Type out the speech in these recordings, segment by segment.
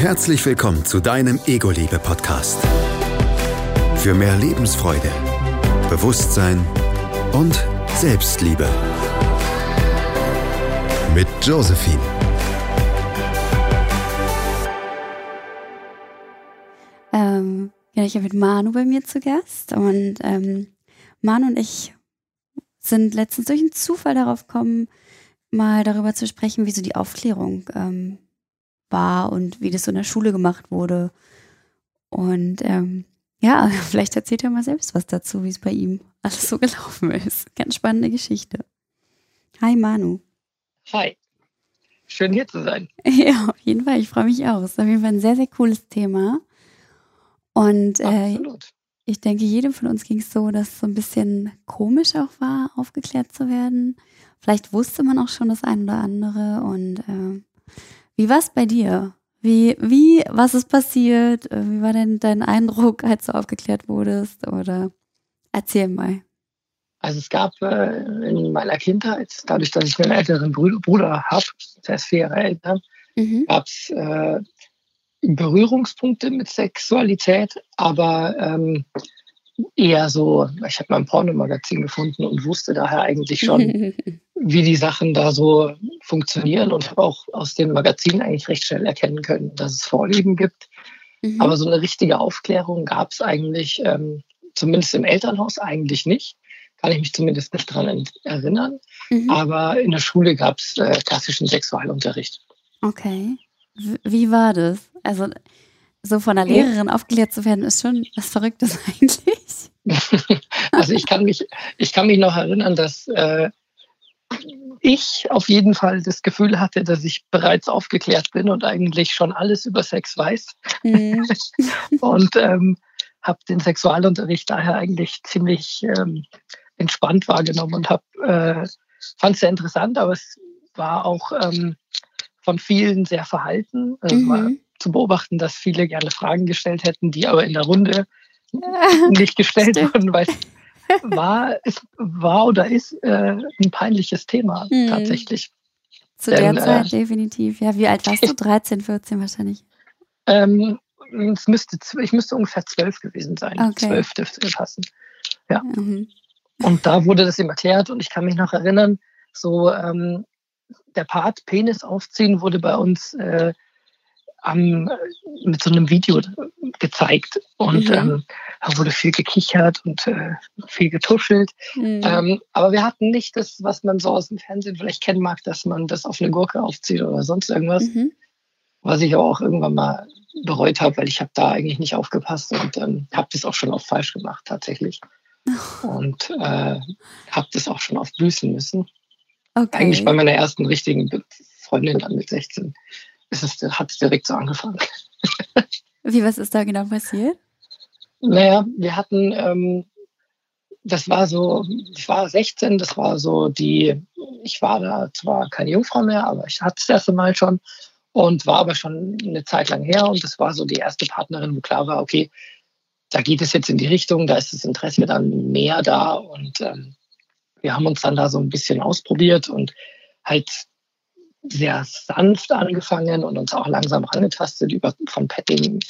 Herzlich willkommen zu deinem Ego-Liebe-Podcast. Für mehr Lebensfreude, Bewusstsein und Selbstliebe. Mit Josephine. Ähm, ja, ich habe mit Manu bei mir zu Gast und ähm, Manu und ich sind letztens durch einen Zufall darauf gekommen, mal darüber zu sprechen, wie so die Aufklärung ähm, war und wie das so in der Schule gemacht wurde. Und ähm, ja, vielleicht erzählt er mal selbst was dazu, wie es bei ihm alles so gelaufen ist. Ganz spannende Geschichte. Hi Manu. Hi. Schön hier zu sein. Ja, auf jeden Fall. Ich freue mich auch. Es ist auf jeden Fall ein sehr, sehr cooles Thema. Und äh, ich denke, jedem von uns ging es so, dass es so ein bisschen komisch auch war, aufgeklärt zu werden. Vielleicht wusste man auch schon das eine oder andere. Und äh, wie war es bei dir? Wie, wie, was ist passiert? Äh, wie war denn dein Eindruck, als du aufgeklärt wurdest? Oder erzähl mal. Also es gab äh, in meiner Kindheit, dadurch, dass ich einen älteren Bruder habe, der ist vier Jahre älter, mhm. gab es äh, Berührungspunkte mit Sexualität, aber ähm, eher so, ich habe mal ein Pornomagazin gefunden und wusste daher eigentlich schon, wie die Sachen da so funktionieren und habe auch aus dem Magazin eigentlich recht schnell erkennen können, dass es Vorlieben gibt. Mhm. Aber so eine richtige Aufklärung gab es eigentlich, ähm, zumindest im Elternhaus eigentlich nicht. Kann ich mich zumindest nicht daran erinnern. Mhm. Aber in der Schule gab es äh, klassischen Sexualunterricht. Okay. Wie war das? Also so von der Lehrerin aufklärt zu werden, ist schon was Verrücktes eigentlich. also ich kann mich, ich kann mich noch erinnern, dass äh, ich auf jeden Fall das Gefühl hatte, dass ich bereits aufgeklärt bin und eigentlich schon alles über Sex weiß. Mhm. und ähm, habe den Sexualunterricht daher eigentlich ziemlich ähm, entspannt wahrgenommen und habe äh, fand es sehr interessant, aber es war auch ähm, von vielen sehr verhalten. Also mhm zu beobachten, dass viele gerne Fragen gestellt hätten, die aber in der Runde nicht gestellt wurden, weil es war, es war oder ist äh, ein peinliches Thema mhm. tatsächlich. Zu Denn, der Zeit äh, definitiv. Ja, wie alt warst du? 13, 14 wahrscheinlich. Ähm, es müsste, ich müsste ungefähr zwölf gewesen sein. Okay. Zwölf dürfte passen. Ja. Mhm. Und da wurde das ihm erklärt und ich kann mich noch erinnern, so ähm, der Part Penis aufziehen wurde bei uns äh, am, mit so einem Video gezeigt und mhm. ähm, da wurde viel gekichert und äh, viel getuschelt. Mhm. Ähm, aber wir hatten nicht das, was man so aus dem Fernsehen vielleicht kennen mag, dass man das auf eine Gurke aufzieht oder sonst irgendwas. Mhm. Was ich aber auch irgendwann mal bereut habe, weil ich habe da eigentlich nicht aufgepasst und ähm, habe das auch schon oft falsch gemacht tatsächlich. Und äh, habe das auch schon oft büßen müssen. Okay. Eigentlich bei meiner ersten richtigen Freundin dann mit 16 ist es, hat es direkt so angefangen. Wie, was ist da genau passiert? Naja, wir hatten, ähm, das war so, ich war 16, das war so die, ich war da zwar keine Jungfrau mehr, aber ich hatte das erste Mal schon und war aber schon eine Zeit lang her und das war so die erste Partnerin, wo klar war, okay, da geht es jetzt in die Richtung, da ist das Interesse dann mehr da und ähm, wir haben uns dann da so ein bisschen ausprobiert und halt sehr sanft angefangen und uns auch langsam angetastet über von Petting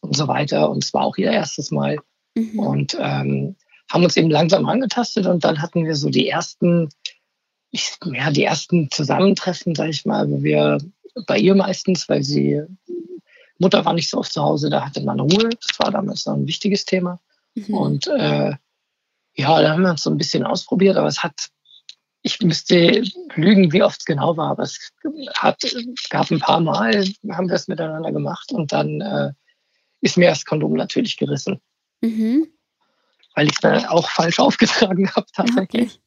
und so weiter. Und es war auch ihr erstes Mal. Mhm. Und ähm, haben uns eben langsam angetastet und dann hatten wir so die ersten, ich, ja, die ersten Zusammentreffen, sag ich mal, wo wir bei ihr meistens, weil sie Mutter war nicht so oft zu Hause, da hatte man Ruhe. Das war damals noch ein wichtiges Thema. Mhm. Und äh, ja, da haben wir uns so ein bisschen ausprobiert, aber es hat ich müsste lügen, wie oft es genau war, aber es hat, gab ein paar Mal, haben wir es miteinander gemacht und dann äh, ist mir das Kondom natürlich gerissen. Mhm. Weil ich es dann auch falsch aufgetragen habe tatsächlich. Okay.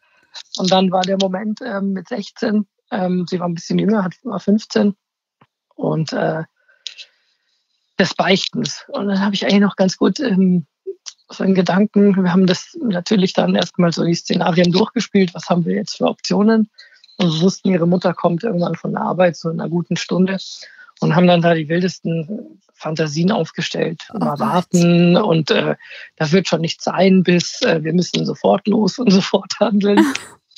Und dann war der Moment ähm, mit 16, ähm, sie war ein bisschen jünger, hat, war 15 und äh, des Beichtens. Und dann habe ich eigentlich noch ganz gut ähm, so in Gedanken. Wir haben das natürlich dann erstmal so die Szenarien durchgespielt. Was haben wir jetzt für Optionen? Und wir wussten, ihre Mutter kommt irgendwann von der Arbeit so in einer guten Stunde und haben dann da die wildesten Fantasien aufgestellt. Oh mal warten und äh, das wird schon nicht sein, bis äh, wir müssen sofort los und sofort handeln.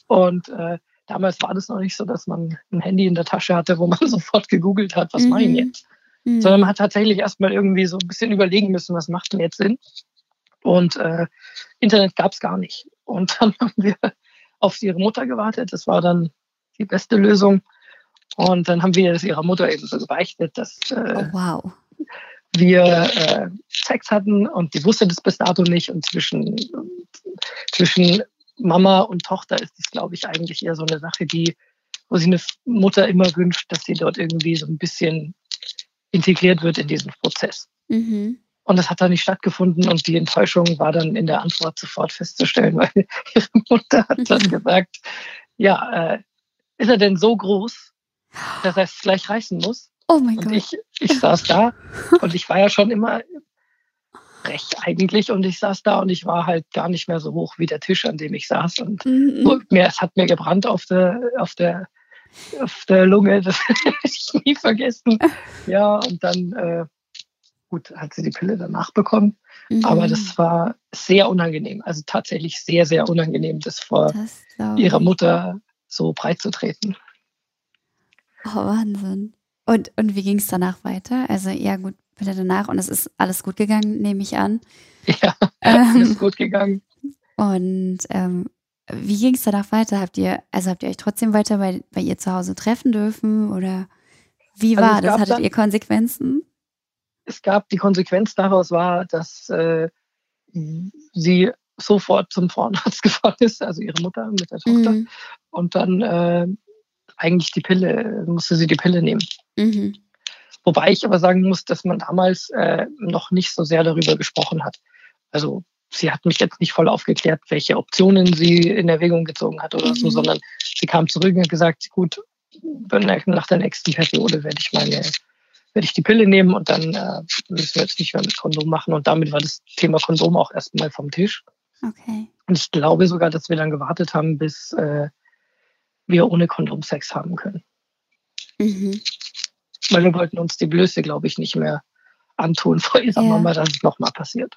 und äh, damals war das noch nicht so, dass man ein Handy in der Tasche hatte, wo man sofort gegoogelt hat, was mhm. mache ich jetzt? mhm. sondern man hat tatsächlich erstmal irgendwie so ein bisschen überlegen müssen, was macht denn jetzt Sinn. Und äh, Internet gab es gar nicht. Und dann haben wir auf ihre Mutter gewartet. Das war dann die beste Lösung. Und dann haben wir es ihrer Mutter eben so gebeichtet, dass äh, oh, wow. wir äh, Sex hatten und die wusste das bis dato nicht. Und zwischen, zwischen Mama und Tochter ist es, glaube ich, eigentlich eher so eine Sache, die, wo sich eine Mutter immer wünscht, dass sie dort irgendwie so ein bisschen integriert wird in diesen Prozess. Mhm. Und das hat dann nicht stattgefunden und die Enttäuschung war dann in der Antwort sofort festzustellen, weil ihre Mutter hat dann gesagt, ja, äh, ist er denn so groß, dass er es gleich reißen muss? Oh mein und Gott. Ich, ich saß da und ich war ja schon immer recht eigentlich und ich saß da und ich war halt gar nicht mehr so hoch wie der Tisch, an dem ich saß und mhm. mir, es hat mir gebrannt auf der, auf der, auf der Lunge, das werde ich nie vergessen. Ja, und dann, äh, gut, hat sie die Pille danach bekommen, mhm. aber das war sehr unangenehm, also tatsächlich sehr, sehr unangenehm, das vor das ihrer Mutter so breit zu treten. Oh, Wahnsinn. Und, und wie ging es danach weiter? Also, ja, gut, bitte danach. Und es ist alles gut gegangen, nehme ich an. Ja, alles ähm, gut gegangen. Und ähm, wie ging es danach weiter? Habt ihr, also habt ihr euch trotzdem weiter bei, bei ihr zu Hause treffen dürfen? Oder wie also war also das? Hattet dann, ihr Konsequenzen? Es gab, die Konsequenz daraus war, dass äh, sie sofort zum Frauenarzt gefahren ist, also ihre Mutter mit der Tochter. Mhm. Und dann äh, eigentlich die Pille, musste sie die Pille nehmen. Mhm. Wobei ich aber sagen muss, dass man damals äh, noch nicht so sehr darüber gesprochen hat. Also sie hat mich jetzt nicht voll aufgeklärt, welche Optionen sie in Erwägung gezogen hat oder mhm. so, sondern sie kam zurück und hat gesagt, gut, nach der nächsten Periode werde ich meine, werde ich die Pille nehmen und dann äh, müssen wir jetzt nicht mehr mit Kondom machen. Und damit war das Thema Kondom auch erstmal vom Tisch. Okay. Und ich glaube sogar, dass wir dann gewartet haben, bis äh, wir ohne Kondom Sex haben können. Mhm. Weil wir wollten uns die Blöße, glaube ich, nicht mehr antun vor ihrer ja. Mama, dass es nochmal passiert.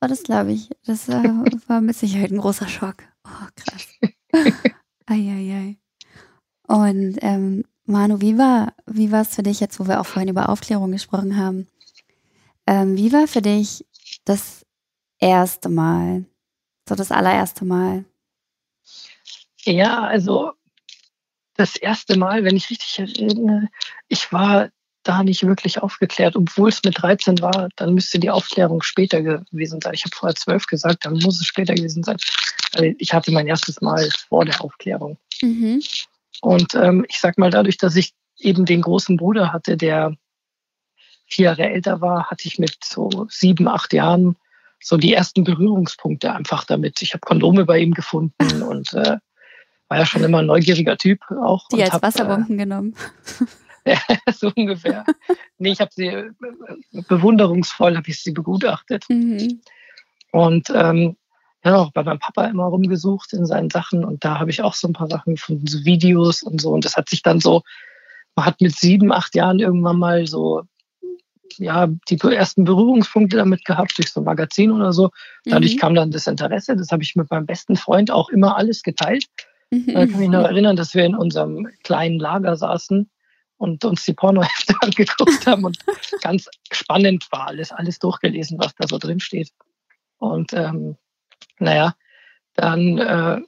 Oh, das glaube ich. Das äh, war mit Sicherheit ein großer Schock. Oh, krass. Eieiei. Und ähm, Manu, wie war wie es für dich jetzt, wo wir auch vorhin über Aufklärung gesprochen haben? Ähm, wie war für dich das erste Mal, so das allererste Mal? Ja, also das erste Mal, wenn ich richtig erinnere, ich war da nicht wirklich aufgeklärt, obwohl es mit 13 war, dann müsste die Aufklärung später gewesen sein. Ich habe vorher 12 gesagt, dann muss es später gewesen sein. Also ich hatte mein erstes Mal vor der Aufklärung. Mhm. Und ähm, ich sag mal, dadurch, dass ich eben den großen Bruder hatte, der vier Jahre älter war, hatte ich mit so sieben, acht Jahren so die ersten Berührungspunkte einfach damit. Ich habe Kondome bei ihm gefunden und äh, war ja schon immer ein neugieriger Typ auch. Die als hab, Wasserbomben äh, genommen. ja, so ungefähr. nee, ich habe sie äh, bewunderungsvoll, habe ich sie begutachtet. Mhm. Und ähm, ja, auch bei meinem Papa immer rumgesucht in seinen Sachen und da habe ich auch so ein paar Sachen gefunden, so Videos und so. Und das hat sich dann so, man hat mit sieben, acht Jahren irgendwann mal so, ja, die ersten Berührungspunkte damit gehabt durch so ein Magazin oder so. Dadurch mhm. kam dann das Interesse. Das habe ich mit meinem besten Freund auch immer alles geteilt. Mhm. Da kann ich mich noch erinnern, dass wir in unserem kleinen Lager saßen und uns die Pornohefte angeguckt haben und ganz spannend war alles, alles durchgelesen, was da so drin steht. Und ähm, naja, dann, äh,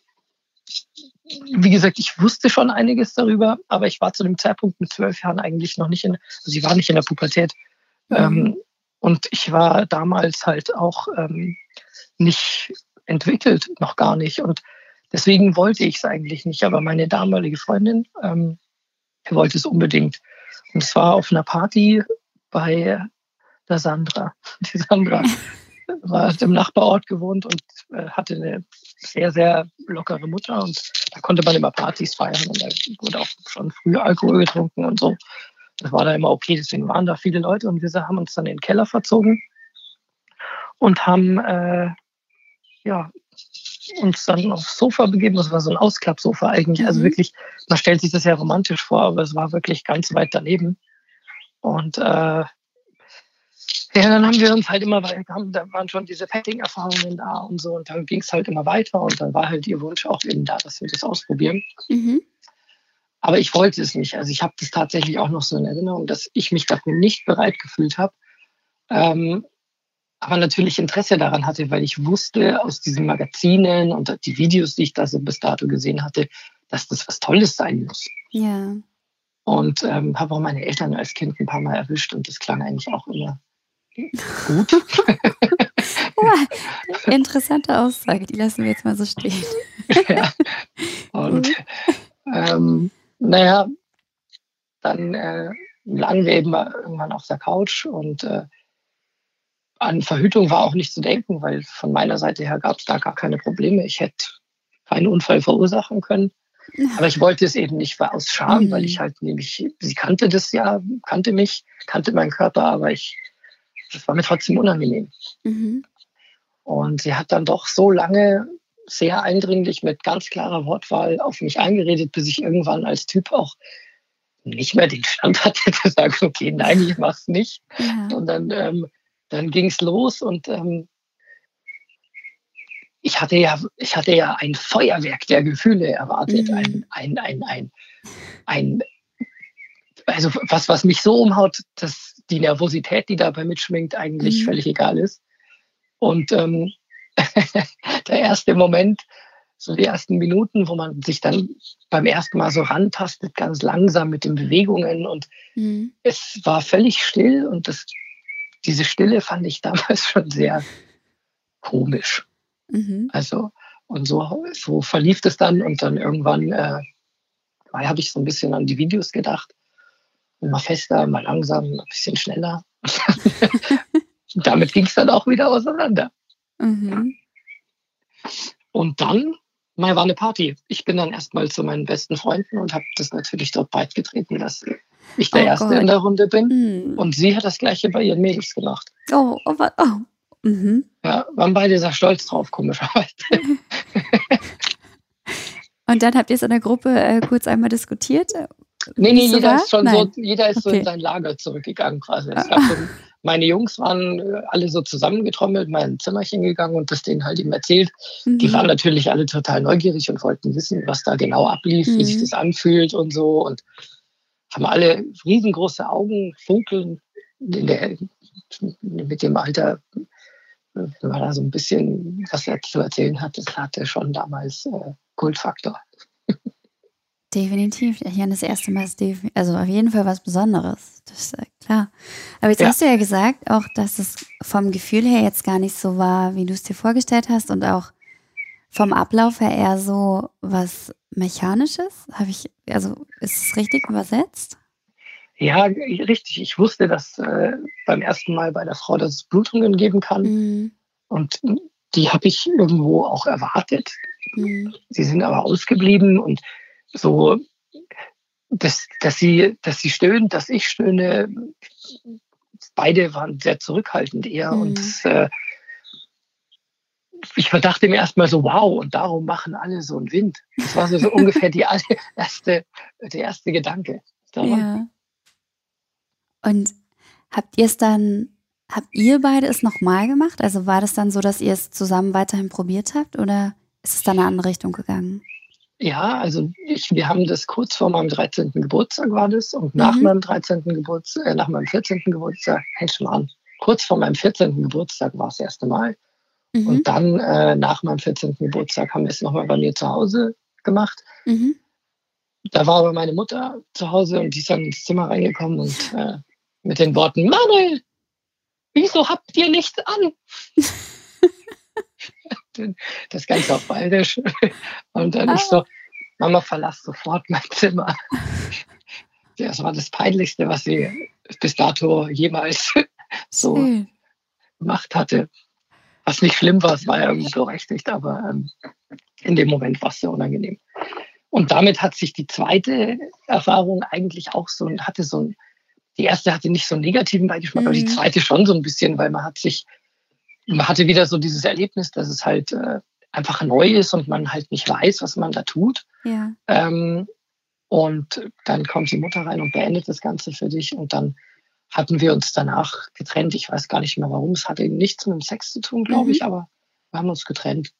wie gesagt, ich wusste schon einiges darüber, aber ich war zu dem Zeitpunkt mit zwölf Jahren eigentlich noch nicht in, also ich war nicht in der Pubertät. Mhm. Ähm, und ich war damals halt auch ähm, nicht entwickelt, noch gar nicht. Und Deswegen wollte ich es eigentlich nicht, aber meine damalige Freundin ähm, wollte es unbedingt. Und zwar auf einer Party bei der Sandra. Die Sandra war im Nachbarort gewohnt und äh, hatte eine sehr, sehr lockere Mutter und da konnte man immer Partys feiern und da wurde auch schon früh Alkohol getrunken und so. Das war da immer okay, deswegen waren da viele Leute und wir haben uns dann in den Keller verzogen und haben äh, ja, uns dann aufs Sofa begeben. Das war so ein Ausklappsofa eigentlich. Also mhm. Also wirklich, man stellt sich das ja romantisch vor, aber es war wirklich ganz weit daneben. Und äh, ja, dann haben wir uns halt immer weiter, da waren schon diese Petting-Erfahrungen da und so. Und dann ging es halt immer weiter und dann war halt ihr Wunsch auch eben da, dass wir das ausprobieren. Mhm. Aber ich wollte es nicht. Also ich habe das tatsächlich auch noch so in Erinnerung, dass ich mich dafür nicht bereit gefühlt habe. Ähm, aber natürlich Interesse daran hatte, weil ich wusste aus diesen Magazinen und die Videos, die ich da so bis dato gesehen hatte, dass das was Tolles sein muss. Ja. Und ähm, habe auch meine Eltern als Kind ein paar Mal erwischt und das klang eigentlich auch immer gut. ja, interessante Aussage, die lassen wir jetzt mal so stehen. ja. Und ähm, naja, dann äh, lagen wir eben irgendwann auf der Couch und äh, an Verhütung war auch nicht zu denken, weil von meiner Seite her gab es da gar keine Probleme. Ich hätte keinen Unfall verursachen können. Aber ich wollte es eben nicht aus Scham, mhm. weil ich halt nämlich, sie kannte das ja, kannte mich, kannte meinen Körper, aber ich, das war mir trotzdem unangenehm. Mhm. Und sie hat dann doch so lange sehr eindringlich mit ganz klarer Wortwahl auf mich eingeredet, bis ich irgendwann als Typ auch nicht mehr den Stand hatte, zu sagen, okay, nein, ich mach's nicht. Ja. Und dann, ähm, dann ging's los und ähm, ich hatte ja, ich hatte ja ein Feuerwerk der Gefühle erwartet, mhm. ein, ein, ein, ein, ein, also was, was mich so umhaut, dass die Nervosität, die dabei mitschwingt, eigentlich mhm. völlig egal ist. Und ähm, der erste Moment, so die ersten Minuten, wo man sich dann beim ersten Mal so rantastet, ganz langsam mit den Bewegungen und mhm. es war völlig still und das, diese Stille fand ich damals schon sehr komisch. Mhm. Also, und so, so verlief es dann und dann irgendwann äh, habe ich so ein bisschen an die Videos gedacht. Mal fester, mal langsam, ein bisschen schneller. damit ging es dann auch wieder auseinander. Mhm. Und dann mal war eine Party. Ich bin dann erstmal zu meinen besten Freunden und habe das natürlich dort breitgetreten, dass ich der oh Erste Gott. in der Runde bin. Mhm. Und sie hat das Gleiche bei ihren Mädels gemacht. Oh, oh, oh. Mhm. Ja, waren beide sehr stolz drauf, komischerweise. Und dann habt ihr es in der Gruppe äh, kurz einmal diskutiert? Nee, nee, jeder ist schon so, jeder ist okay. so in sein Lager zurückgegangen quasi. Gab so meine Jungs waren äh, alle so zusammengetrommelt, mein Zimmerchen gegangen und das denen halt eben erzählt. Mhm. Die waren natürlich alle total neugierig und wollten wissen, was da genau ablief, mhm. wie sich mhm. das anfühlt und so. Und haben alle riesengroße Augen, funkeln der, mit dem Alter, wenn man da so ein bisschen was er zu erzählen hat, das hatte schon damals äh, Kultfaktor. Definitiv. Ich meine, das erste Mal ist also auf jeden Fall was Besonderes. Das ist klar. Aber jetzt ja. hast du ja gesagt, auch, dass es vom Gefühl her jetzt gar nicht so war, wie du es dir vorgestellt hast und auch vom Ablauf her eher so was Mechanisches. Habe ich, also ist es richtig übersetzt? Ja, richtig. Ich wusste, dass äh, beim ersten Mal bei der Frau, dass es Blutungen geben kann. Mhm. Und die habe ich irgendwo auch erwartet. Mhm. Sie sind aber ausgeblieben und so, dass, dass, sie, dass sie stöhnt, dass ich stöhne. Beide waren sehr zurückhaltend eher. Mhm. Und äh, ich dachte mir erstmal so, wow, und darum machen alle so einen Wind. Das war so, so ungefähr die erste, der erste Gedanke. Ja. Und habt ihr es dann, habt ihr beide es nochmal gemacht? Also war das dann so, dass ihr es zusammen weiterhin probiert habt oder ist es dann in eine andere Richtung gegangen? Ja, also ich, wir haben das kurz vor meinem 13. Geburtstag war das und nach mhm. meinem 13. Geburtstag, äh, nach meinem 14. Geburtstag, hält schon an, kurz vor meinem 14. Geburtstag war es das erste Mal. Mhm. Und dann äh, nach meinem 14. Geburtstag haben wir es nochmal bei mir zu Hause gemacht. Mhm. Da war aber meine Mutter zu Hause und die ist dann ins Zimmer reingekommen und äh, mit den Worten, Manuel, wieso habt ihr nichts an? das Ganze auf Bayerisch. Und dann ah. ich so, Mama, verlass sofort mein Zimmer. Das war das Peinlichste, was sie bis dato jemals so Schön. gemacht hatte. Was nicht schlimm war, es war ja irgendwie berechtigt, aber ähm, in dem Moment war es sehr unangenehm. Und damit hat sich die zweite Erfahrung eigentlich auch so, hatte so ein, die erste hatte nicht so einen negativen Beigeschmack, mhm. aber die mhm. zweite schon so ein bisschen, weil man hat sich man hatte wieder so dieses Erlebnis, dass es halt äh, einfach neu ist und man halt nicht weiß, was man da tut. Ja. Ähm, und dann kommt die Mutter rein und beendet das Ganze für dich. Und dann hatten wir uns danach getrennt. Ich weiß gar nicht mehr warum. Es hatte nichts mit dem Sex zu tun, glaube mhm. ich, aber wir haben uns getrennt.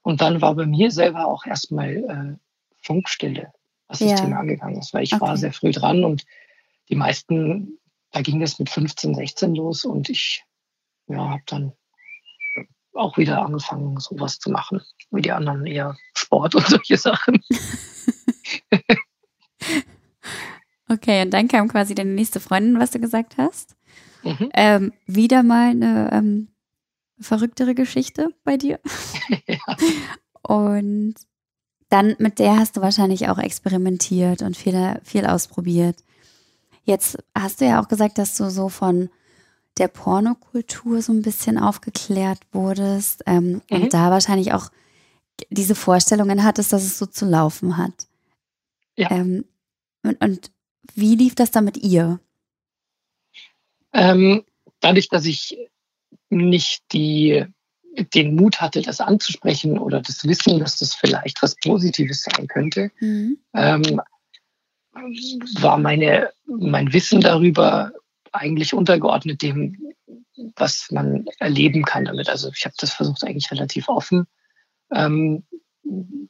Und dann war bei mir selber auch erstmal äh, Funkstille. was das ja. Thema angegangen ist, weil ich okay. war sehr früh dran und die meisten, da ging es mit 15, 16 los und ich ja, habe dann auch wieder angefangen, sowas zu machen, wie die anderen eher Sport und solche Sachen. okay, und dann kam quasi deine nächste Freundin, was du gesagt hast. Mhm. Ähm, wieder mal eine ähm, verrücktere Geschichte bei dir. ja. Und dann mit der hast du wahrscheinlich auch experimentiert und viel, viel ausprobiert. Jetzt hast du ja auch gesagt, dass du so von der Pornokultur so ein bisschen aufgeklärt wurdest ähm, mhm. und da wahrscheinlich auch diese Vorstellungen hattest, dass es so zu laufen hat. Ja. Ähm, und, und, wie lief das dann mit ihr? Ähm, dadurch, dass ich nicht die, den Mut hatte, das anzusprechen oder das Wissen, dass das vielleicht was Positives sein könnte, mhm. ähm, war meine, mein Wissen darüber eigentlich untergeordnet dem, was man erleben kann damit. Also ich habe das versucht eigentlich relativ offen ähm,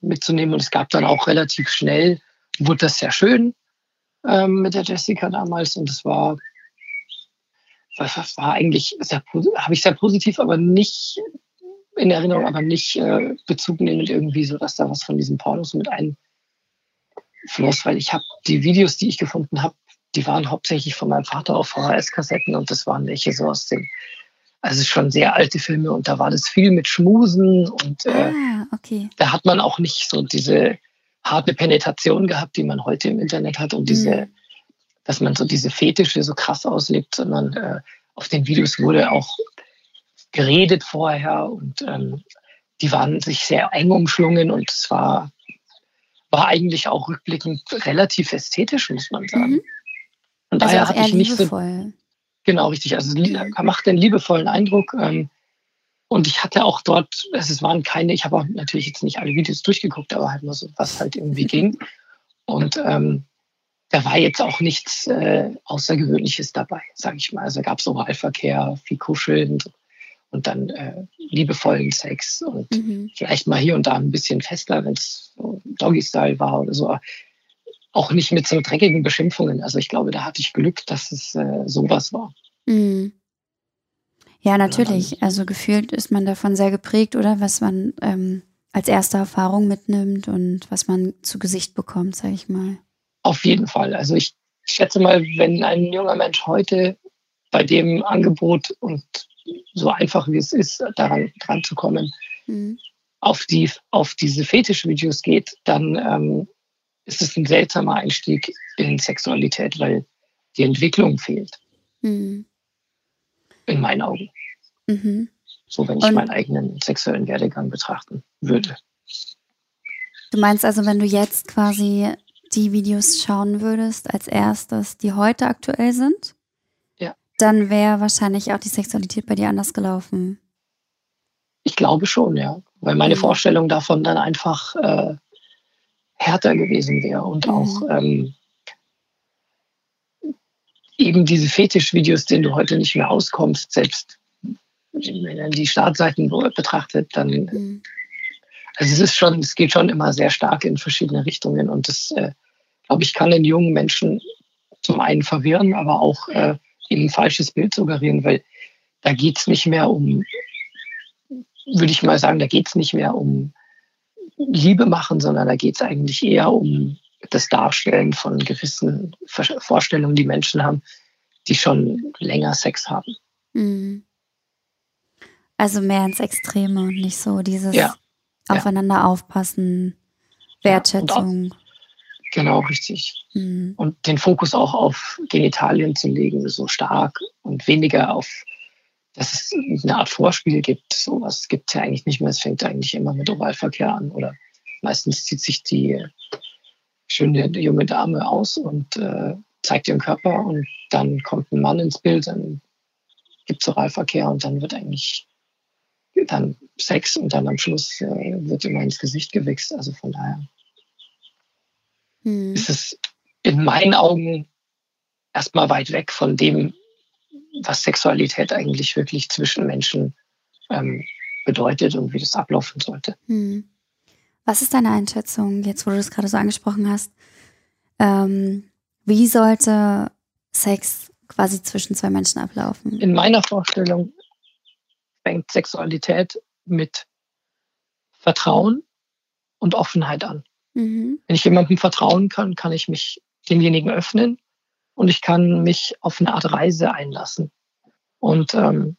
mitzunehmen und es gab dann auch relativ schnell, wurde das sehr schön ähm, mit der Jessica damals und es war, war eigentlich sehr, habe ich sehr positiv, aber nicht in Erinnerung, aber nicht äh, Bezug nehmend irgendwie so, dass da was von diesen Pornos mit einfloss, weil ich habe die Videos, die ich gefunden habe, die waren hauptsächlich von meinem Vater auf VHS-Kassetten und das waren welche so aus den, also schon sehr alte Filme und da war das viel mit Schmusen und äh, ah, okay. da hat man auch nicht so diese harte Penetration gehabt, die man heute im Internet hat und diese, mhm. dass man so diese Fetische so krass auslebt, sondern äh, auf den Videos wurde auch geredet vorher und ähm, die waren sich sehr eng umschlungen und es war, war eigentlich auch rückblickend relativ ästhetisch, muss man sagen. Mhm. Und also daher hatte ich nicht liebevoll. so. Genau, richtig. Also macht einen liebevollen Eindruck. Ähm, und ich hatte auch dort, es waren keine, ich habe auch natürlich jetzt nicht alle Videos durchgeguckt, aber halt nur so, was halt irgendwie ging. Und ähm, da war jetzt auch nichts äh, Außergewöhnliches dabei, sage ich mal. Also gab es Oralverkehr, viel Kuscheln und dann äh, liebevollen Sex und mhm. vielleicht mal hier und da ein bisschen fester, wenn es so Doggy-Style war oder so auch nicht mit so dreckigen Beschimpfungen. Also ich glaube, da hatte ich Glück, dass es äh, sowas war. Mhm. Ja, natürlich. Also gefühlt ist man davon sehr geprägt, oder was man ähm, als erste Erfahrung mitnimmt und was man zu Gesicht bekommt, sage ich mal. Auf jeden Fall. Also ich schätze mal, wenn ein junger Mensch heute bei dem Angebot und so einfach wie es ist, daran dran zu kommen, mhm. auf, die, auf diese Fetischvideos geht, dann ähm, ist es ein seltsamer Einstieg in Sexualität, weil die Entwicklung fehlt. Mhm. In meinen Augen. Mhm. So, wenn ich Und meinen eigenen sexuellen Werdegang betrachten würde. Du meinst also, wenn du jetzt quasi die Videos schauen würdest als erstes, die heute aktuell sind, ja. dann wäre wahrscheinlich auch die Sexualität bei dir anders gelaufen. Ich glaube schon, ja. Weil meine mhm. Vorstellung davon dann einfach äh, härter gewesen wäre und mhm. auch ähm, eben diese Fetischvideos, denen du heute nicht mehr auskommst, selbst wenn man die Startseiten betrachtet, dann mhm. also es ist schon, es geht schon immer sehr stark in verschiedene Richtungen und das, äh, glaube ich, kann den jungen Menschen zum einen verwirren, aber auch äh, eben ein falsches Bild suggerieren, weil da geht es nicht mehr um, würde ich mal sagen, da geht es nicht mehr um Liebe machen, sondern da geht es eigentlich eher um das Darstellen von gewissen Vorstellungen, die Menschen haben, die schon länger Sex haben. Mhm. Also mehr ins Extreme und nicht so dieses ja. Aufeinander ja. aufpassen, Wertschätzung. Auch, genau, richtig. Mhm. Und den Fokus auch auf Genitalien zu legen, so stark und weniger auf dass es eine Art Vorspiel gibt. Sowas gibt es ja eigentlich nicht mehr. Es fängt eigentlich immer mit Oralverkehr an oder meistens zieht sich die schöne junge Dame aus und äh, zeigt ihren Körper und dann kommt ein Mann ins Bild, dann gibt es Oralverkehr und dann wird eigentlich dann Sex und dann am Schluss äh, wird immer ins Gesicht gewichst. Also von daher hm. ist es in meinen Augen erstmal weit weg von dem, was Sexualität eigentlich wirklich zwischen Menschen ähm, bedeutet und wie das ablaufen sollte. Hm. Was ist deine Einschätzung, jetzt wo du das gerade so angesprochen hast, Ähm, wie sollte Sex quasi zwischen zwei Menschen ablaufen? In meiner Vorstellung fängt Sexualität mit Vertrauen und Offenheit an. Mhm. Wenn ich jemandem vertrauen kann, kann ich mich demjenigen öffnen und ich kann mich auf eine Art Reise einlassen. Und ähm,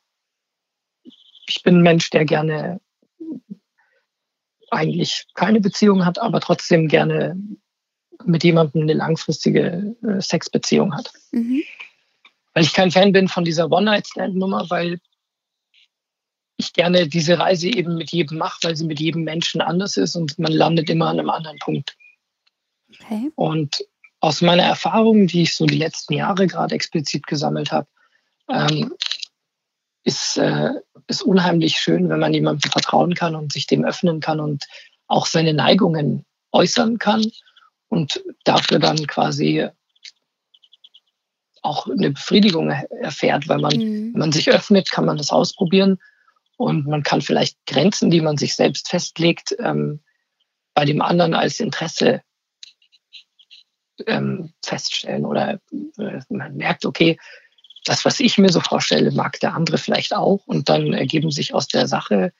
ich bin ein Mensch, der gerne eigentlich keine Beziehung hat, aber trotzdem gerne mit jemandem eine langfristige äh, Sexbeziehung hat. Mhm. Weil ich kein Fan bin von dieser One-Night-Stand-Nummer, weil ich gerne diese Reise eben mit jedem mache, weil sie mit jedem Menschen anders ist und man landet immer an einem anderen Punkt. Okay. Und aus meiner Erfahrung, die ich so die letzten Jahre gerade explizit gesammelt habe, ähm, ist, äh, ist unheimlich schön, wenn man jemandem vertrauen kann und sich dem öffnen kann und auch seine Neigungen äußern kann und dafür dann quasi auch eine Befriedigung erfährt, weil man, mhm. wenn man sich öffnet, kann man das ausprobieren und man kann vielleicht Grenzen, die man sich selbst festlegt, ähm, bei dem anderen als Interesse ähm, feststellen oder äh, man merkt, okay, das, was ich mir so vorstelle, mag der andere vielleicht auch und dann ergeben sich aus der Sache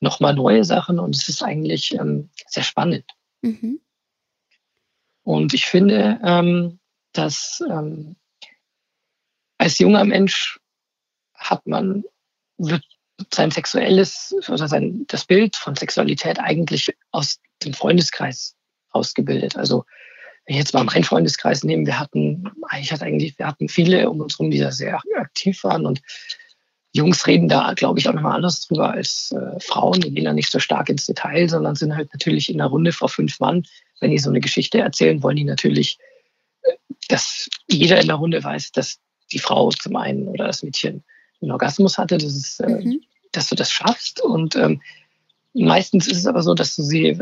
nochmal neue Sachen und es ist eigentlich ähm, sehr spannend. Mhm. Und ich finde, ähm, dass ähm, als junger Mensch hat man, wird sein sexuelles oder sein, das Bild von Sexualität eigentlich aus dem Freundeskreis ausgebildet. Also wenn ich jetzt mal meinen Freundeskreis nehme, wir hatten, ich hatte eigentlich, wir hatten viele um uns herum, die da sehr aktiv waren und Jungs reden da, glaube ich, auch nochmal anders drüber als äh, Frauen. Die gehen da nicht so stark ins Detail, sondern sind halt natürlich in einer Runde vor fünf Mann. Wenn die so eine Geschichte erzählen, wollen die natürlich, äh, dass jeder in der Runde weiß, dass die Frau zum einen oder das Mädchen einen Orgasmus hatte, dass, es, äh, mhm. dass du das schaffst. Und ähm, meistens ist es aber so, dass du sie,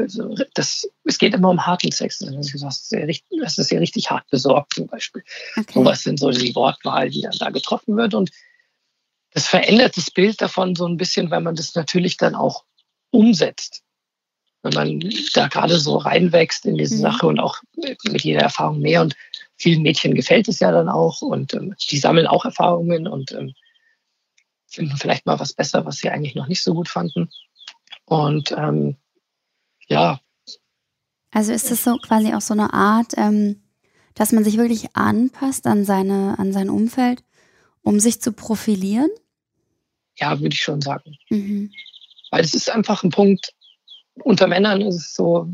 das, es geht immer um harten Sex. Also du sagst, sehr, das ist ja richtig hart besorgt zum Beispiel. Okay. Sowas sind so die Wortwahl, die dann da getroffen wird. Und das verändert das Bild davon so ein bisschen, weil man das natürlich dann auch umsetzt. Wenn man da gerade so reinwächst in diese mhm. Sache und auch mit jeder Erfahrung mehr und vielen Mädchen gefällt es ja dann auch und ähm, die sammeln auch Erfahrungen und ähm, finden vielleicht mal was besser, was sie eigentlich noch nicht so gut fanden. Und ähm, ja. Also ist das so quasi auch so eine Art, ähm, dass man sich wirklich anpasst an seine, an sein Umfeld um sich zu profilieren? Ja, würde ich schon sagen. Mhm. Weil es ist einfach ein Punkt, unter Männern ist es so,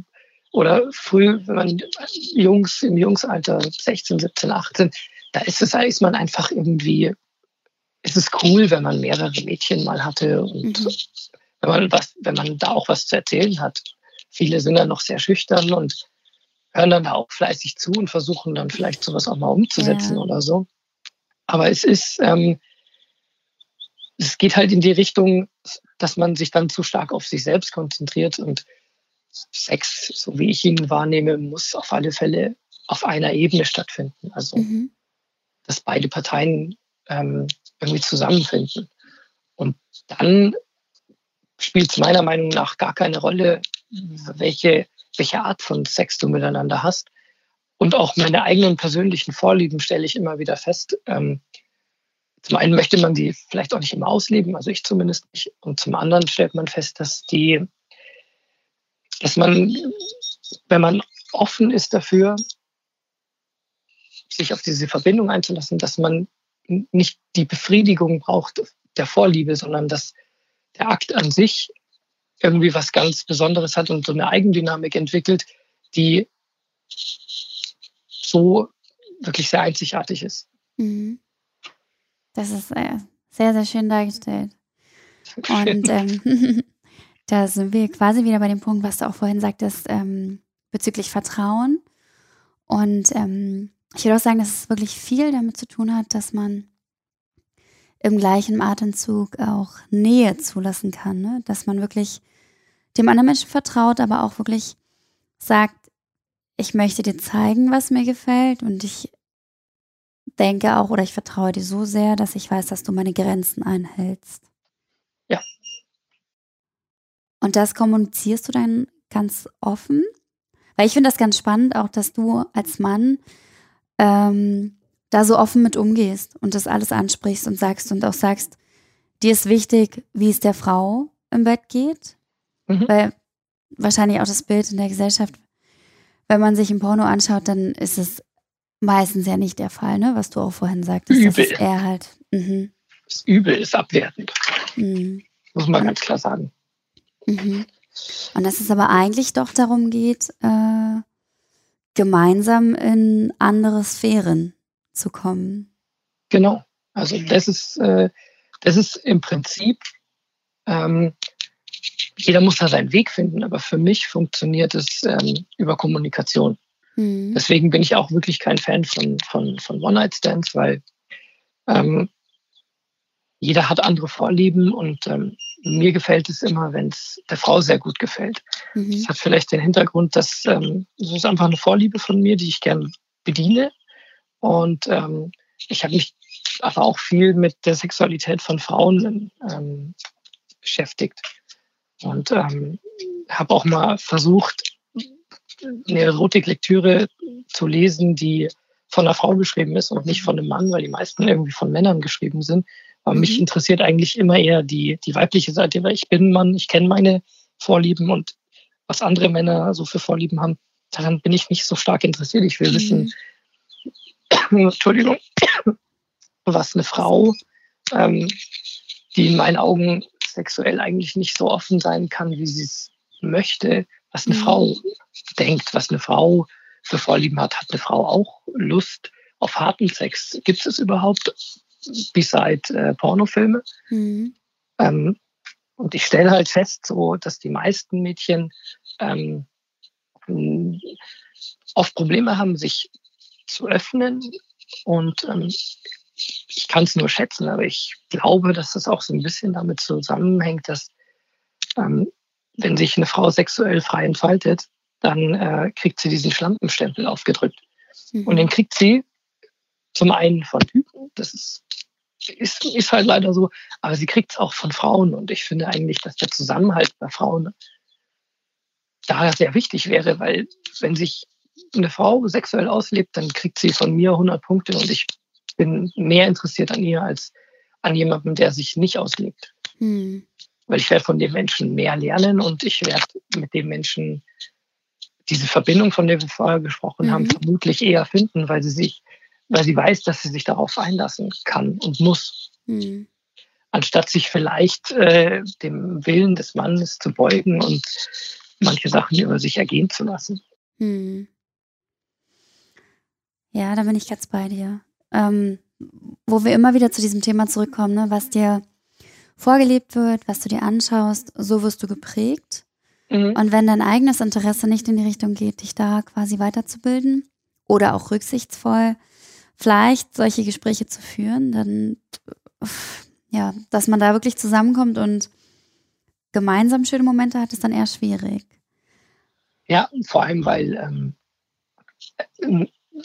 oder früh, wenn man Jungs im Jungsalter 16, 17, 18, da ist es, ist man einfach irgendwie, ist es cool, wenn man mehrere Mädchen mal hatte und mhm. Wenn man was, wenn man da auch was zu erzählen hat. Viele sind dann noch sehr schüchtern und hören dann da auch fleißig zu und versuchen dann vielleicht sowas auch mal umzusetzen ja. oder so. Aber es ist, ähm, es geht halt in die Richtung, dass man sich dann zu stark auf sich selbst konzentriert und Sex, so wie ich ihn wahrnehme, muss auf alle Fälle auf einer Ebene stattfinden. Also, mhm. dass beide Parteien ähm, irgendwie zusammenfinden. Und dann spielt es meiner Meinung nach gar keine Rolle, welche, welche Art von Sex du miteinander hast, und auch meine eigenen persönlichen Vorlieben stelle ich immer wieder fest. Ähm, zum einen möchte man die vielleicht auch nicht immer ausleben, also ich zumindest nicht. Und zum anderen stellt man fest, dass die, dass man, wenn man offen ist dafür, sich auf diese Verbindung einzulassen, dass man nicht die Befriedigung braucht der Vorliebe, sondern dass der Akt an sich irgendwie was ganz Besonderes hat und so eine Eigendynamik entwickelt, die so wirklich sehr einzigartig ist. Mhm. Das ist äh, sehr, sehr schön dargestellt. Und ähm, da sind wir quasi wieder bei dem Punkt, was du auch vorhin sagtest, ähm, bezüglich Vertrauen. Und ähm, ich würde auch sagen, dass es wirklich viel damit zu tun hat, dass man im gleichen Atemzug auch Nähe zulassen kann. Ne? Dass man wirklich dem anderen Menschen vertraut, aber auch wirklich sagt, ich möchte dir zeigen, was mir gefällt und ich denke auch oder ich vertraue dir so sehr, dass ich weiß, dass du meine Grenzen einhältst. Ja. Und das kommunizierst du dann ganz offen? Weil ich finde das ganz spannend, auch dass du als Mann ähm, da so offen mit umgehst und das alles ansprichst und sagst und auch sagst, dir ist wichtig, wie es der Frau im Bett geht. Mhm. Weil wahrscheinlich auch das Bild in der Gesellschaft, wenn man sich ein Porno anschaut, dann ist es meistens ja nicht der Fall, ne? Was du auch vorhin sagtest. Übel. Das ist eher halt. Mhm. Das Übel ist abwertend. Mhm. Muss man ganz klar sagen. Mhm. Und dass es aber eigentlich doch darum geht, äh, gemeinsam in andere Sphären zu kommen. Genau. Also das ist, äh, das ist im Prinzip, ähm, jeder muss da seinen Weg finden, aber für mich funktioniert es ähm, über Kommunikation. Mhm. Deswegen bin ich auch wirklich kein Fan von, von, von One-Night-Stands, weil ähm, jeder hat andere Vorlieben und ähm, mir gefällt es immer, wenn es der Frau sehr gut gefällt. Mhm. Das hat vielleicht den Hintergrund, dass ähm, das ist einfach eine Vorliebe von mir, die ich gern bediene. Und ähm, ich habe mich aber auch viel mit der Sexualität von Frauen ähm, beschäftigt und ähm, habe auch mal versucht, eine Erotiklektüre zu lesen, die von einer Frau geschrieben ist und nicht von einem Mann, weil die meisten irgendwie von Männern geschrieben sind. Aber mhm. mich interessiert eigentlich immer eher die, die weibliche Seite, weil ich bin Mann, ich kenne meine Vorlieben und was andere Männer so für Vorlieben haben, daran bin ich nicht so stark interessiert. Ich will mhm. wissen, Entschuldigung, was eine Frau, ähm, die in meinen Augen sexuell eigentlich nicht so offen sein kann, wie sie es möchte, was eine mhm. Frau denkt, was eine Frau für Vorlieben hat. Hat eine Frau auch Lust auf harten Sex? Gibt es überhaupt? beside äh, Pornofilme. Mhm. Ähm, und ich stelle halt fest, so, dass die meisten Mädchen ähm, oft Probleme haben, sich zu öffnen. Und ähm, ich kann es nur schätzen, aber ich glaube, dass das auch so ein bisschen damit zusammenhängt, dass ähm, wenn sich eine Frau sexuell frei entfaltet, dann äh, kriegt sie diesen Schlampenstempel aufgedrückt. Mhm. Und den kriegt sie zum einen von Typen, das ist ist, ist halt leider so. Aber sie kriegt es auch von Frauen. Und ich finde eigentlich, dass der Zusammenhalt bei Frauen da sehr wichtig wäre, weil wenn sich eine Frau sexuell auslebt, dann kriegt sie von mir 100 Punkte und ich bin mehr interessiert an ihr als an jemandem, der sich nicht auslebt. Hm. Weil ich werde von dem Menschen mehr lernen und ich werde mit dem Menschen diese Verbindung, von der wir vorher gesprochen mhm. haben, vermutlich eher finden, weil sie sich weil sie weiß, dass sie sich darauf einlassen kann und muss. Mhm. Anstatt sich vielleicht äh, dem Willen des Mannes zu beugen und manche Sachen über sich ergehen zu lassen. Mhm. Ja, da bin ich ganz bei dir. Ähm, wo wir immer wieder zu diesem Thema zurückkommen, ne, was dir vorgelebt wird, was du dir anschaust, so wirst du geprägt. Mhm. Und wenn dein eigenes Interesse nicht in die Richtung geht, dich da quasi weiterzubilden oder auch rücksichtsvoll vielleicht solche Gespräche zu führen, dann ja, dass man da wirklich zusammenkommt und gemeinsam schöne Momente hat, ist dann eher schwierig. Ja, vor allem, weil ähm,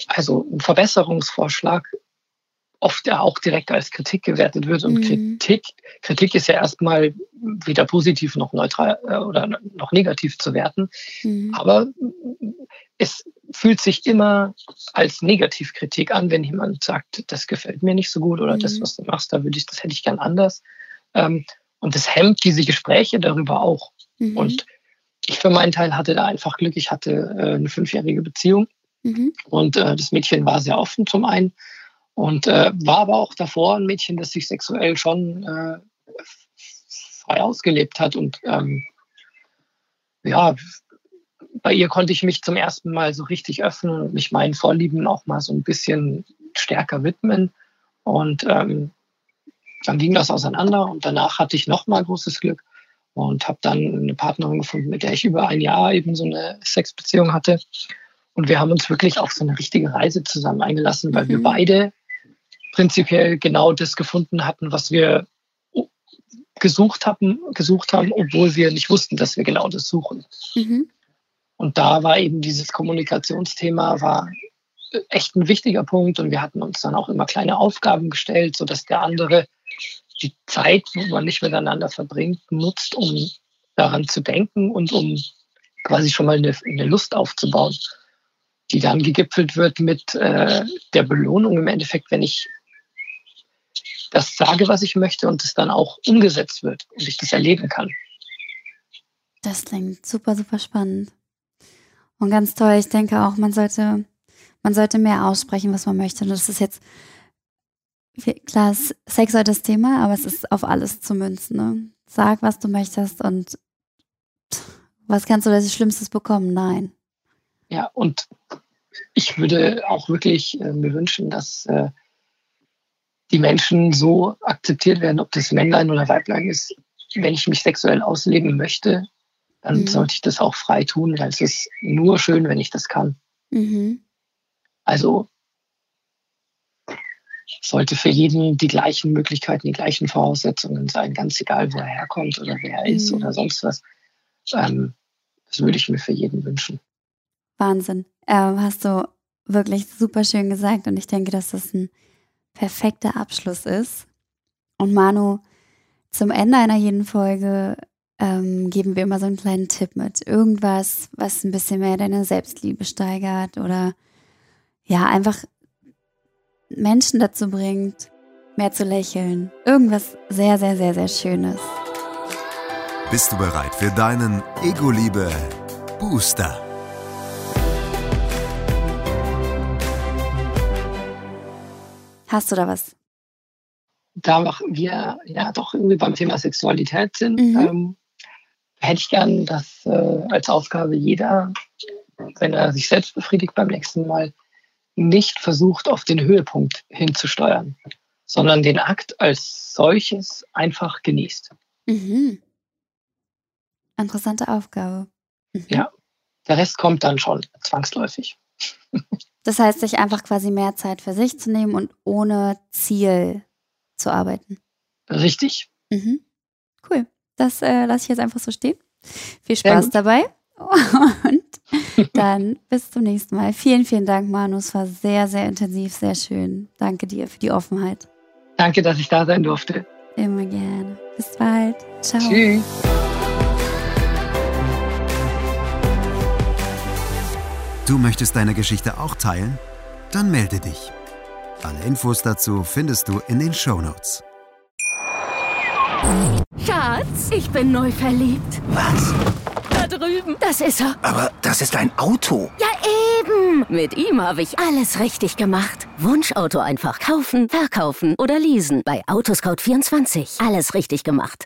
also ein Verbesserungsvorschlag oft ja auch direkt als Kritik gewertet wird. Und mhm. Kritik, Kritik ist ja erstmal weder positiv noch neutral äh, oder noch negativ zu werten. Mhm. Aber es fühlt sich immer als Negativkritik an, wenn jemand sagt, das gefällt mir nicht so gut oder mhm. das, was du machst, da würde ich, das hätte ich gern anders. Ähm, und das hemmt diese Gespräche darüber auch. Mhm. Und ich für meinen Teil hatte da einfach Glück. Ich hatte äh, eine fünfjährige Beziehung mhm. und äh, das Mädchen war sehr offen zum einen und äh, war aber auch davor ein Mädchen, das sich sexuell schon äh, frei ausgelebt hat und ähm, ja, bei ihr konnte ich mich zum ersten Mal so richtig öffnen und mich meinen Vorlieben auch mal so ein bisschen stärker widmen. Und ähm, dann ging das auseinander und danach hatte ich noch mal großes Glück und habe dann eine Partnerin gefunden, mit der ich über ein Jahr eben so eine Sexbeziehung hatte. Und wir haben uns wirklich auf so eine richtige Reise zusammen eingelassen, weil mhm. wir beide prinzipiell genau das gefunden hatten, was wir gesucht haben, gesucht haben, obwohl wir nicht wussten, dass wir genau das suchen. Mhm. Und da war eben dieses Kommunikationsthema war echt ein wichtiger Punkt und wir hatten uns dann auch immer kleine Aufgaben gestellt, sodass der andere die Zeit, wo man nicht miteinander verbringt, nutzt, um daran zu denken und um quasi schon mal eine, eine Lust aufzubauen, die dann gegipfelt wird mit äh, der Belohnung im Endeffekt, wenn ich das sage, was ich möchte und es dann auch umgesetzt wird und ich das erleben kann. Das klingt super, super spannend. Und ganz toll. Ich denke auch, man sollte, man sollte mehr aussprechen, was man möchte. Und das ist jetzt, klar, Sex ist das Thema, aber es ist auf alles zu münzen. Ne? Sag, was du möchtest und was kannst du als Schlimmstes bekommen? Nein. Ja, und ich würde auch wirklich äh, mir wünschen, dass äh, die Menschen so akzeptiert werden, ob das Männlein oder Weiblein ist. Wenn ich mich sexuell ausleben möchte, dann mhm. sollte ich das auch frei tun, weil es ist nur schön, wenn ich das kann. Mhm. Also sollte für jeden die gleichen Möglichkeiten, die gleichen Voraussetzungen sein, ganz egal, wo er herkommt oder wer er ist mhm. oder sonst was. Ähm, das würde ich mir für jeden wünschen. Wahnsinn. Ähm, hast du wirklich super schön gesagt und ich denke, dass das ein perfekter Abschluss ist. Und Manu, zum Ende einer jeden Folge ähm, geben wir immer so einen kleinen Tipp mit. Irgendwas, was ein bisschen mehr deine Selbstliebe steigert oder ja, einfach Menschen dazu bringt, mehr zu lächeln. Irgendwas sehr, sehr, sehr, sehr Schönes. Bist du bereit für deinen Ego-Liebe-Booster? Hast du da was? Da wir ja doch irgendwie beim Thema Sexualität sind, mhm. ähm, hätte ich gern, dass äh, als Aufgabe jeder, wenn er sich selbst befriedigt beim nächsten Mal, nicht versucht, auf den Höhepunkt hinzusteuern, sondern den Akt als solches einfach genießt. Mhm. Interessante Aufgabe. Mhm. Ja, der Rest kommt dann schon zwangsläufig. Das heißt, sich einfach quasi mehr Zeit für sich zu nehmen und ohne Ziel zu arbeiten. Richtig. Mhm. Cool. Das äh, lasse ich jetzt einfach so stehen. Viel Spaß dabei. Und dann bis zum nächsten Mal. Vielen, vielen Dank, Manu. Es war sehr, sehr intensiv, sehr schön. Danke dir für die Offenheit. Danke, dass ich da sein durfte. Immer gerne. Bis bald. Ciao. Tschüss. Du möchtest deine Geschichte auch teilen? Dann melde dich. Alle Infos dazu findest du in den Show Notes. Schatz, ich bin neu verliebt. Was? Da drüben. Das ist er. Aber das ist ein Auto. Ja, eben. Mit ihm habe ich alles richtig gemacht. Wunschauto einfach kaufen, verkaufen oder leasen. Bei Autoscout24. Alles richtig gemacht.